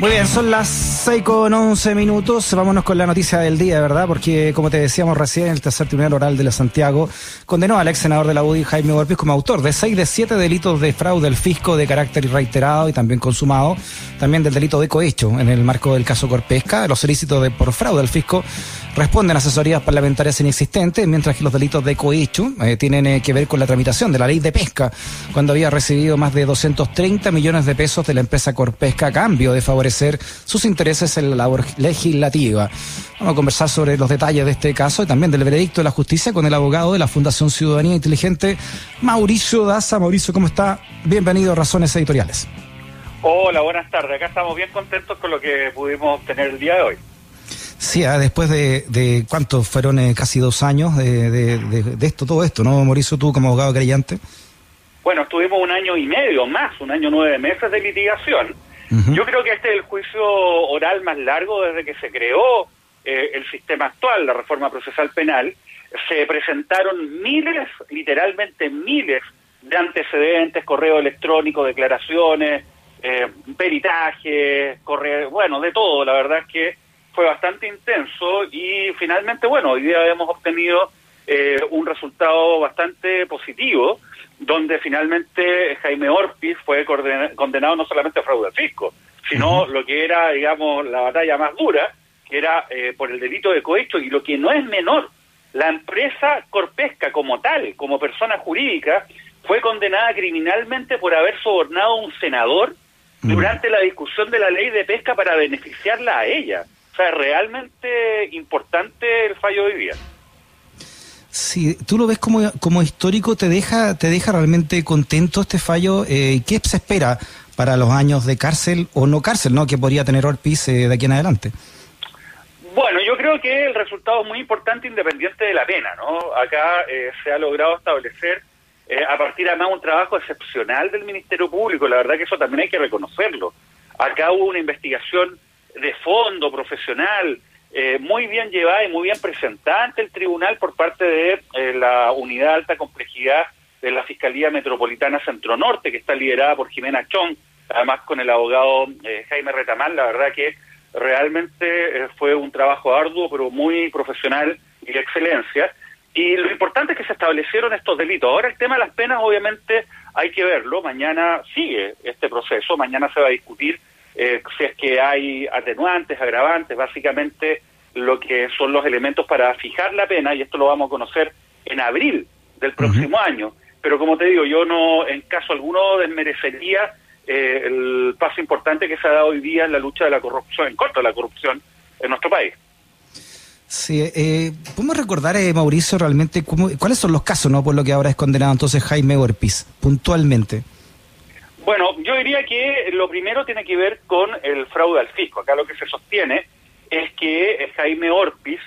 Muy bien, son las 6 con 11 minutos. Vámonos con la noticia del día, ¿verdad? Porque, como te decíamos recién, el tercer tribunal oral de la Santiago condenó al ex senador de la UDI, Jaime Golpes, como autor de 6 de 7 delitos de fraude al fisco de carácter reiterado y también consumado, también del delito de cohecho en el marco del caso Corpesca. Los ilícitos de por fraude al fisco responden a asesorías parlamentarias inexistentes, mientras que los delitos de cohecho eh, tienen eh, que ver con la tramitación de la ley de pesca, cuando había recibido más de 230 millones de pesos de la empresa Corpesca a cambio de favorecer sus intereses en la labor legislativa. Vamos a conversar sobre los detalles de este caso y también del veredicto de la justicia con el abogado de la Fundación Ciudadanía Inteligente, Mauricio Daza. Mauricio, ¿cómo está? Bienvenido a Razones Editoriales. Hola, buenas tardes. Acá estamos bien contentos con lo que pudimos obtener el día de hoy. Sí, ah, después de, de ¿cuántos fueron eh, casi dos años de, de, esto, todo esto, ¿no, Mauricio, tú como abogado creyente? Bueno, estuvimos un año y medio más, un año nueve meses de litigación. Yo creo que este es el juicio oral más largo desde que se creó eh, el sistema actual, la reforma procesal penal. Se presentaron miles, literalmente miles, de antecedentes, correo electrónico, declaraciones, eh, peritaje, correo, bueno, de todo. La verdad es que fue bastante intenso y finalmente, bueno, hoy día hemos obtenido eh, un resultado bastante positivo, donde finalmente Jaime Orpiz fue condenado no solamente a fraude al fisco, sino lo que era, digamos, la batalla más dura, que era eh, por el delito de cohecho, y lo que no es menor, la empresa Corpesca como tal, como persona jurídica, fue condenada criminalmente por haber sobornado a un senador durante la discusión de la ley de pesca para beneficiarla a ella sea, realmente importante el fallo de hoy día. Si tú lo ves como, como histórico, ¿te deja, ¿te deja realmente contento este fallo? Eh, ¿Qué se espera para los años de cárcel o no cárcel no que podría tener Orpiz eh, de aquí en adelante? Bueno, yo creo que el resultado es muy importante independiente de la pena, ¿no? Acá eh, se ha logrado establecer eh, a partir además de un trabajo excepcional del Ministerio Público, la verdad que eso también hay que reconocerlo. Acá hubo una investigación de fondo, profesional, eh, muy bien llevada y muy bien presentada ante el tribunal por parte de eh, la unidad de alta complejidad de la Fiscalía Metropolitana Centro Norte, que está liderada por Jimena Chong, además con el abogado eh, Jaime Retamal, la verdad que realmente fue un trabajo arduo, pero muy profesional y de excelencia. Y lo importante es que se establecieron estos delitos. Ahora el tema de las penas, obviamente, hay que verlo. Mañana sigue este proceso, mañana se va a discutir eh, si es que hay atenuantes, agravantes, básicamente lo que son los elementos para fijar la pena, y esto lo vamos a conocer en abril del próximo año. Pero como te digo, yo no, en caso alguno, desmerecería eh, el paso importante que se ha dado hoy día en la lucha de la corrupción, en contra de la corrupción en nuestro país. Sí, eh, ¿podemos recordar, eh, Mauricio, realmente cuáles son los casos, no por lo que ahora es condenado entonces Jaime Orpiz, puntualmente? Bueno, yo diría que lo primero tiene que ver con el fraude al fisco. Acá lo que se sostiene es que Jaime Orpiz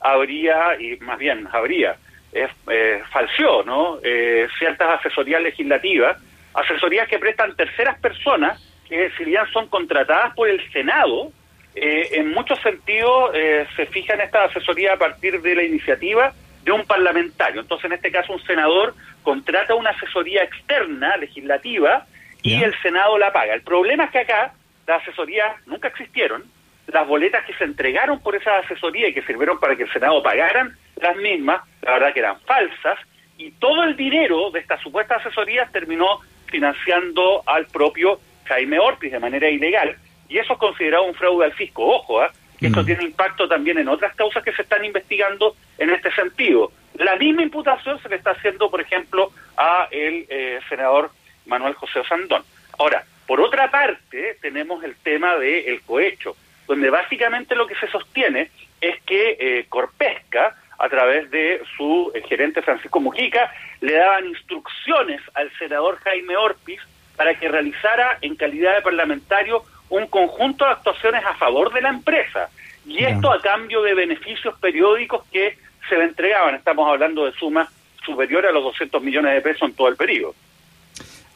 habría, y más bien habría, eh, falseó ¿no? Eh, ciertas asesorías legislativas, asesorías que prestan terceras personas, que si bien son contratadas por el Senado, eh, en muchos sentidos eh, se fijan estas asesorías a partir de la iniciativa de un parlamentario. Entonces, en este caso, un senador contrata una asesoría externa legislativa y el Senado la paga. El problema es que acá las asesorías nunca existieron, las boletas que se entregaron por esa asesoría y que sirvieron para que el Senado pagaran las mismas, la verdad que eran falsas, y todo el dinero de estas supuestas asesorías terminó financiando al propio Jaime Ortiz de manera ilegal, y eso es considerado un fraude al fisco. Ojo, ¿eh? esto mm. tiene impacto también en otras causas que se están investigando en este sentido. La misma imputación se le está haciendo, por ejemplo, a el eh, senador Manuel José Sandón. Ahora, por otra parte, tenemos el tema del cohecho, donde básicamente lo que se sostiene es que eh, Corpesca, a través de su eh, gerente Francisco Mujica, le daban instrucciones al senador Jaime Orpiz para que realizara en calidad de parlamentario un conjunto de actuaciones a favor de la empresa. Y esto a cambio de beneficios periódicos que se le entregaban. Estamos hablando de sumas superiores a los 200 millones de pesos en todo el periodo.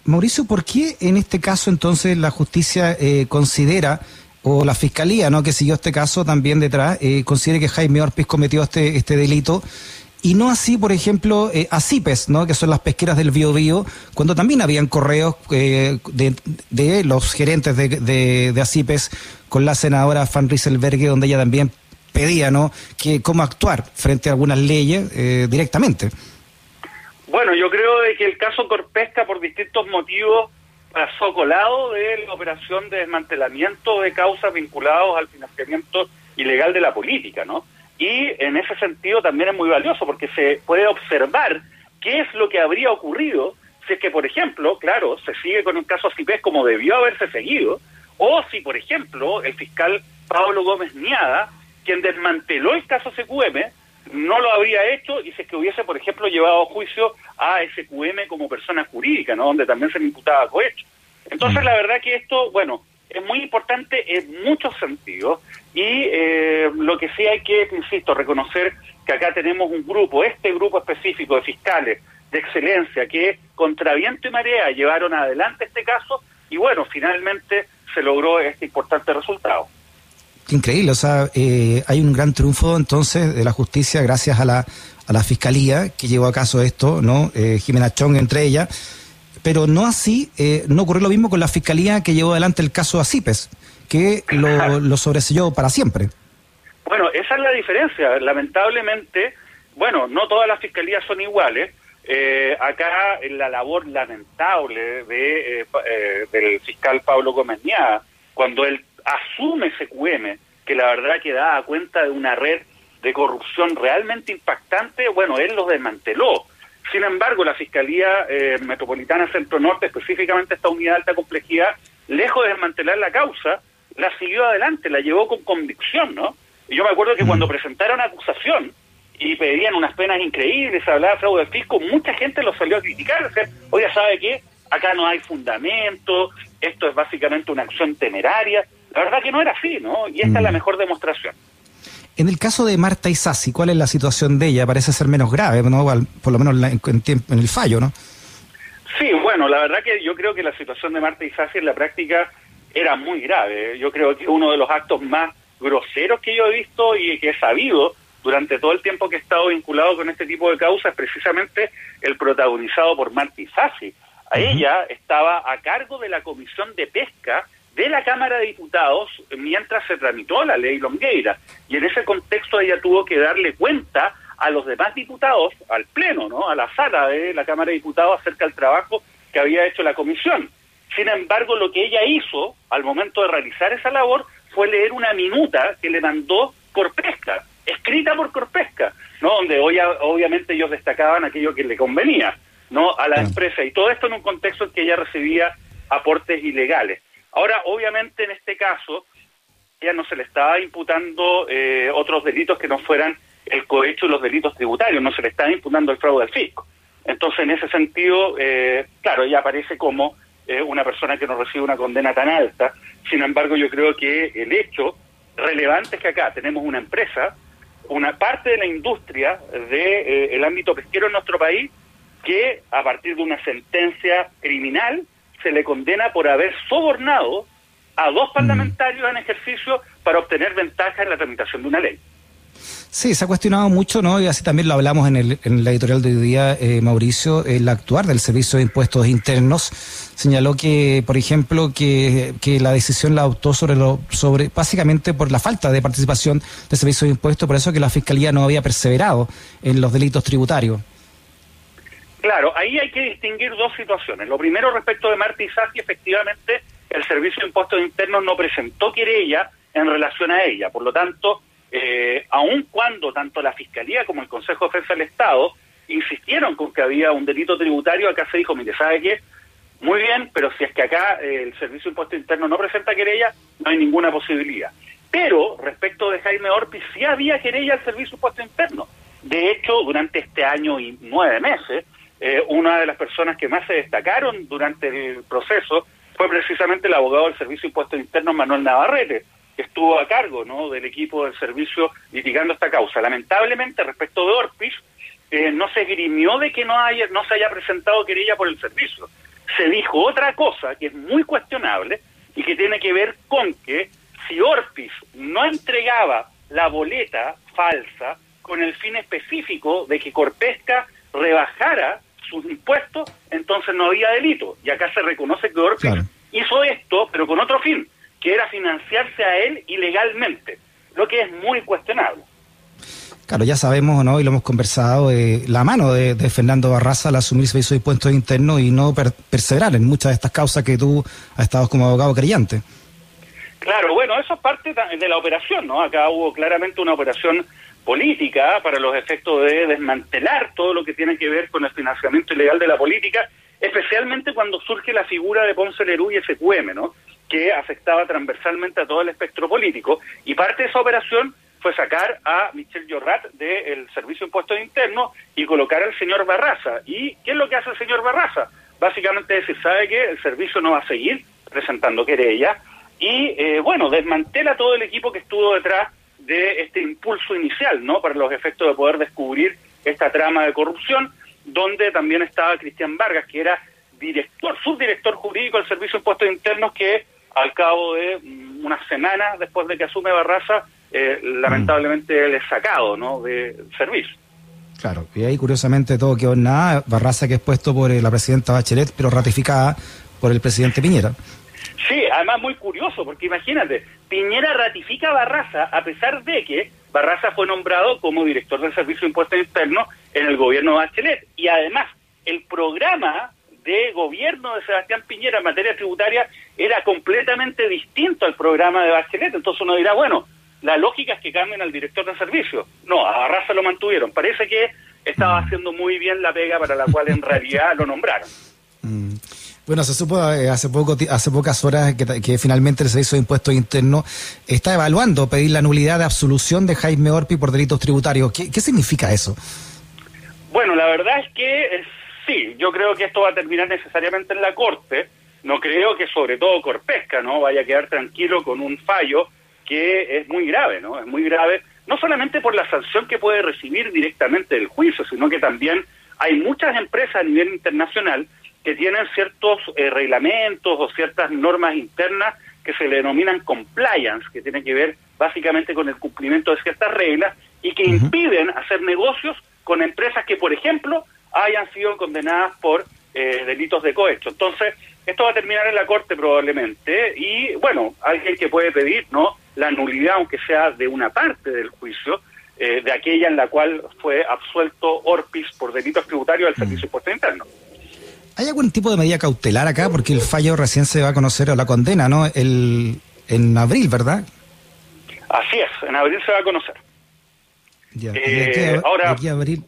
Mauricio, ¿por qué en este caso entonces la justicia eh, considera, o la fiscalía, ¿no? que siguió este caso también detrás, eh, considera que Jaime Orpiz cometió este, este delito y no así, por ejemplo, eh, ¿no? que son las pesqueras del Biobío, cuando también habían correos eh, de, los gerentes de, de, ACIPES con la senadora Van Rieselberghe, donde ella también pedía ¿no? que cómo actuar frente a algunas leyes eh, directamente. Bueno, yo creo de que el caso Corpesca, por distintos motivos, pasó colado de la operación de desmantelamiento de causas vinculadas al financiamiento ilegal de la política, ¿no? Y en ese sentido también es muy valioso porque se puede observar qué es lo que habría ocurrido si es que, por ejemplo, claro, se sigue con un caso CIPES como debió haberse seguido, o si, por ejemplo, el fiscal Pablo Gómez Niada, quien desmanteló el caso SQM, no lo habría hecho y si es que hubiese, por ejemplo, llevado a juicio a SQM como persona jurídica, ¿no? donde también se le imputaba cohecho. Entonces, mm. la verdad que esto, bueno, es muy importante en muchos sentidos y eh, lo que sí hay que, insisto, reconocer que acá tenemos un grupo, este grupo específico de fiscales de excelencia que contra viento y marea llevaron adelante este caso y bueno, finalmente se logró este importante resultado. Increíble, o sea, eh, hay un gran triunfo entonces de la justicia gracias a la, a la fiscalía que llevó a caso esto, ¿no? Eh, Jimena Chong entre ellas pero no así, eh, no ocurrió lo mismo con la fiscalía que llevó adelante el caso Acipes, que lo, lo sobreselló para siempre. Bueno, esa es la diferencia. Lamentablemente, bueno, no todas las fiscalías son iguales. Eh, acá la labor lamentable de, eh, del fiscal Pablo Gómez cuando él asume ese QM, que la verdad que da cuenta de una red de corrupción realmente impactante, bueno, él lo desmanteló. Sin embargo, la Fiscalía eh, Metropolitana Centro Norte, específicamente esta unidad de alta complejidad, lejos de desmantelar la causa, la siguió adelante, la llevó con convicción, ¿no? Y yo me acuerdo que cuando presentaron acusación y pedían unas penas increíbles, se hablaba de fraude fisco, mucha gente lo salió a criticar, decir, oye, ¿sabe qué? Acá no hay fundamento, esto es básicamente una acción temeraria. La verdad que no era así, ¿no? Y esta es la mm. mejor demostración. En el caso de Marta Isasi, ¿cuál es la situación de ella? Parece ser menos grave, ¿no? por lo menos en, el fallo, ¿no? Sí, bueno, la verdad que yo creo que la situación de Marta Isasi en la práctica era muy grave. Yo creo que uno de los actos más groseros que yo he visto y que he sabido durante todo el tiempo que he estado vinculado con este tipo de causas es precisamente el protagonizado por Marta Isasi. A ella estaba a cargo de la Comisión de Pesca de la Cámara de Diputados mientras se tramitó la ley Longueira. Y en ese contexto ella tuvo que darle cuenta a los demás diputados, al Pleno, ¿no? a la sala de la Cámara de Diputados acerca del trabajo que había hecho la comisión. Sin embargo, lo que ella hizo al momento de realizar esa labor fue leer una minuta que le mandó Corpesca, escrita por Corpesca, ¿no? donde hoy, obviamente ellos destacaban aquello que le convenía no a la empresa y todo esto en un contexto en que ella recibía aportes ilegales. Ahora, obviamente, en este caso, ya no se le estaba imputando eh, otros delitos que no fueran el cohecho y los delitos tributarios, no se le estaba imputando el fraude al fisco. Entonces, en ese sentido, eh, claro, ella aparece como eh, una persona que no recibe una condena tan alta. Sin embargo, yo creo que el hecho relevante es que acá tenemos una empresa, una parte de la industria del ámbito pesquero en nuestro país, que a partir de una sentencia criminal se le condena por haber sobornado a dos mm. parlamentarios en ejercicio para obtener ventaja en la tramitación de una ley. Sí, se ha cuestionado mucho, ¿no? Y así también lo hablamos en, el, en la editorial de hoy día, eh, Mauricio, el actuar del Servicio de Impuestos Internos señaló que, por ejemplo, que, que la decisión la adoptó sobre lo, sobre, básicamente por la falta de participación del Servicio de Impuestos, por eso que la Fiscalía no había perseverado en los delitos tributarios. Claro, ahí hay que distinguir dos situaciones. Lo primero respecto de Marta Isasi, efectivamente, el Servicio de Impuestos Internos no presentó querella en relación a ella. Por lo tanto, eh, aun cuando tanto la Fiscalía como el Consejo de Defensa del Estado insistieron con que había un delito tributario, acá se dijo, mire, ¿sabe qué? Muy bien, pero si es que acá eh, el Servicio de Impuestos Internos no presenta querella, no hay ninguna posibilidad. Pero respecto de Jaime Orpi, sí había querella al Servicio de Impuestos Internos. De hecho, durante este año y nueve meses, eh, una de las personas que más se destacaron durante el proceso fue precisamente el abogado del Servicio de Impuestos Internos, Manuel Navarrete, que estuvo a cargo ¿no? del equipo del servicio litigando esta causa. Lamentablemente, respecto de Orpis, eh, no se grimió de que no, haya, no se haya presentado querella por el servicio. Se dijo otra cosa que es muy cuestionable y que tiene que ver con que si Orpis no entregaba la boleta falsa con el fin específico de que Corpesca rebajara sus impuestos, entonces no había delito. Y acá se reconoce que Orpis hizo esto, pero con otro fin, que era financiarse a él ilegalmente, lo que es muy cuestionable. Claro, ya sabemos, ¿no? Y lo hemos conversado, eh, la mano de, Fernando Barraza al asumir servicio de impuestos internos y no perseverar en muchas de estas causas que tú has estado como abogado creyente. Claro, bueno, eso es parte de la operación, ¿no? Acá hubo claramente una operación política para los efectos de desmantelar todo lo que tiene que ver con el financiamiento ilegal de la política, especialmente cuando surge la figura de Ponce Lerú y SQM, ¿no? que afectaba transversalmente a todo el espectro político, y parte de esa operación fue sacar a Michel Jorrat del Servicio de Impuestos Internos y colocar al señor Barraza. ¿Y qué es lo que hace el señor Barraza? Básicamente decir, ¿sabe que El servicio no va a seguir presentando querella y, eh, bueno, desmantela todo el equipo que estuvo detrás de este impulso inicial, ¿no? Para los efectos de poder descubrir esta trama de corrupción, donde también estaba Cristian Vargas, que era director, subdirector jurídico del Servicio de Impuestos Internos, que al cabo de mm, unas semanas después de que asume Barraza, eh, lamentablemente le es sacado ¿no? de servicio. Claro, y ahí curiosamente todo quedó en nada, Barraza que es puesto por eh, la presidenta Bachelet, pero ratificada por el presidente Piñera. Además muy curioso, porque imagínate, Piñera ratifica a Barraza a pesar de que Barraza fue nombrado como director del Servicio de Impuestos Internos en el gobierno de Bachelet. Y además, el programa de gobierno de Sebastián Piñera en materia tributaria era completamente distinto al programa de Bachelet. Entonces uno dirá, bueno, la lógica es que cambien al director de servicio. No, a Barraza lo mantuvieron. Parece que estaba mm. haciendo muy bien la pega para la cual en realidad lo nombraron. Bueno, se supo eh, hace poco, hace pocas horas que, finalmente el Servicio de Impuestos Internos está evaluando pedir la nulidad de absolución de Jaime Orpi por delitos tributarios. ¿Qué, significa eso? Bueno, la verdad es que eh, sí, yo creo que esto va a terminar necesariamente en la Corte. No creo que sobre todo Corpesca no vaya a quedar tranquilo con un fallo que es muy grave, ¿no? Es muy grave, no solamente por la sanción que puede recibir directamente del juicio, sino que también hay muchas empresas a nivel internacional que tienen ciertos eh, reglamentos o ciertas normas internas que se le denominan compliance, que tienen que ver básicamente con el cumplimiento de ciertas reglas y que impiden hacer negocios con empresas que, por ejemplo, hayan sido condenadas por eh, delitos de cohecho. Entonces, esto va a terminar en la Corte probablemente y, bueno, alguien que puede pedir no la nulidad, aunque sea de una parte del juicio, eh, de aquella en la cual fue absuelto Orpis por delitos tributarios del Servicio de Impuestos Internos. ¿Hay algún tipo de medida cautelar acá? Porque el fallo recién se va a conocer, o la condena, ¿no? El, en abril, ¿verdad? Así es, en abril se va a conocer. Ya, eh, ahora, aquí abril.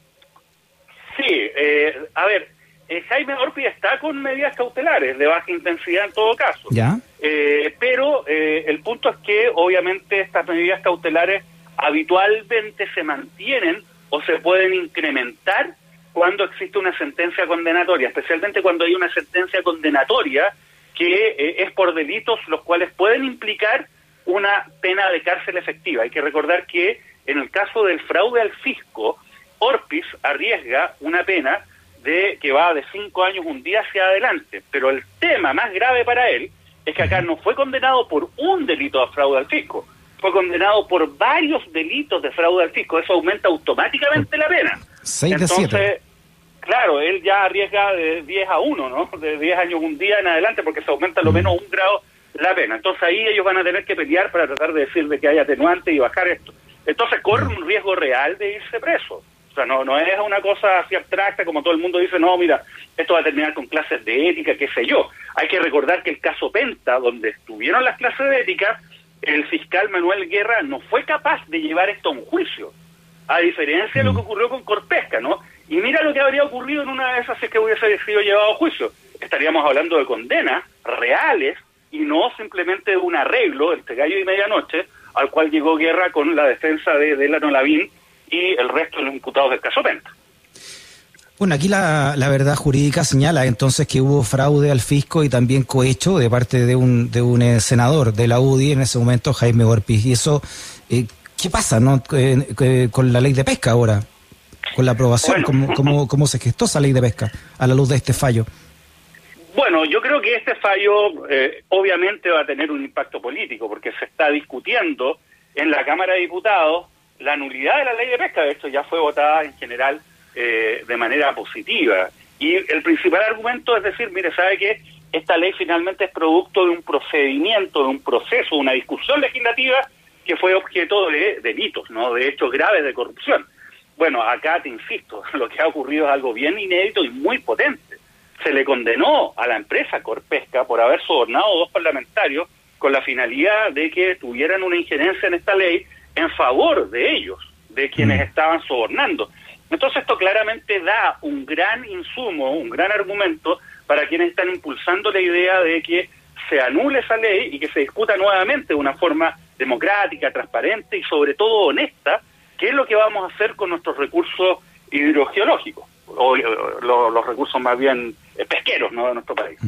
Sí, eh, a ver, eh, Jaime Orpi está con medidas cautelares de baja intensidad en todo caso. Ya. pero el punto es que obviamente estas medidas cautelares habitualmente se mantienen o se pueden incrementar cuando existe una sentencia condenatoria, especialmente cuando hay una sentencia condenatoria que eh, es por delitos los cuales pueden implicar una pena de cárcel efectiva. Hay que recordar que en el caso del fraude al fisco, Orpis arriesga una pena de que va de cinco años un día hacia adelante. Pero el tema más grave para él es que acá no fue condenado por un delito de fraude al fisco, fue condenado por varios delitos de fraude al fisco. Eso aumenta automáticamente la pena. Entonces, claro, él ya arriesga de 10 a 1, ¿no? De 10 años un día en adelante porque se aumenta lo mm. menos un grado la pena. Entonces ahí ellos van a tener que pelear para tratar de decir de que hay atenuante y bajar esto. Entonces corre un riesgo real de irse preso. O sea, no, no es una cosa así abstracta como todo el mundo dice, no, mira, esto va a terminar con clases de ética, qué sé yo. Hay que recordar que el caso Penta, donde estuvieron las clases de ética, el fiscal Manuel Guerra no fue capaz de llevar esto a un juicio, a diferencia de lo mm. que ocurrió con Corpesca, ¿no? Y mira lo que habría ocurrido en una de esas si que hubiese sido llevado a juicio. Estaríamos hablando de condenas reales y no simplemente de un arreglo entre gallo y medianoche al cual llegó Guerra con la defensa de Delano Lavín y el resto de los imputados del caso Penta. Bueno, aquí la, la, verdad jurídica señala entonces que hubo fraude al fisco y también cohecho de parte de un, de un eh, senador de la UDI en ese momento, Jaime Orpiz. Y eso, eh, ¿qué pasa no eh, con la ley de pesca ahora? Con la aprobación? ¿Cómo, se gestó esa ley de pesca a la luz de este fallo? Bueno, yo creo que este fallo eh, obviamente va a tener un impacto político porque se está discutiendo en la Cámara de Diputados la nulidad de la ley de pesca. De hecho, ya fue votada en general eh, de manera positiva. Y el principal argumento es decir, mire, ¿sabe qué? Esta ley finalmente es producto de un procedimiento, de un proceso, una discusión legislativa que fue objeto de delitos, ¿no? De hechos graves de corrupción. Bueno, acá te insisto, lo que ha ocurrido es algo bien inédito y muy potente. Se le condenó a la empresa Corpesca por haber sobornado dos parlamentarios con la finalidad de que tuvieran una injerencia en esta ley en favor de ellos, de quienes mm. estaban sobornando. Entonces esto claramente da un gran insumo, un gran argumento para quienes están impulsando la idea de que se anule esa ley y que se discuta nuevamente de una forma democrática, transparente y sobre todo honesta, qué es lo que vamos a hacer con nuestros recursos hidrogeológicos, o, los recursos más bien pesqueros ¿no? de nuestro país.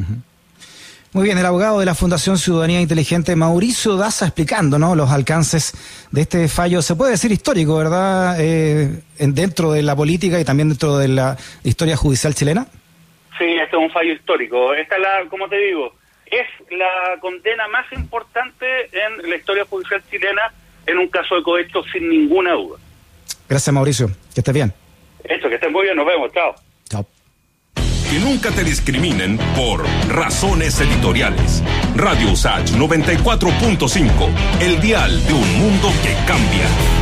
Muy bien, el abogado de la Fundación Ciudadanía Inteligente, Mauricio Daza, explicando ¿no? los alcances de este fallo, se puede decir histórico, ¿verdad? Eh, dentro de la política y también dentro de la historia judicial chilena. Sí, este es un fallo histórico. Esta es la, como te digo, es la condena más importante en la historia judicial chilena en un caso de cohecho sin ninguna duda. Gracias, Mauricio. Que estés bien. Eso, que estés muy bien. Nos vemos. Chao. Chao que nunca te discriminen por razones editoriales. Radio Usach 94.5, el dial de un mundo que cambia.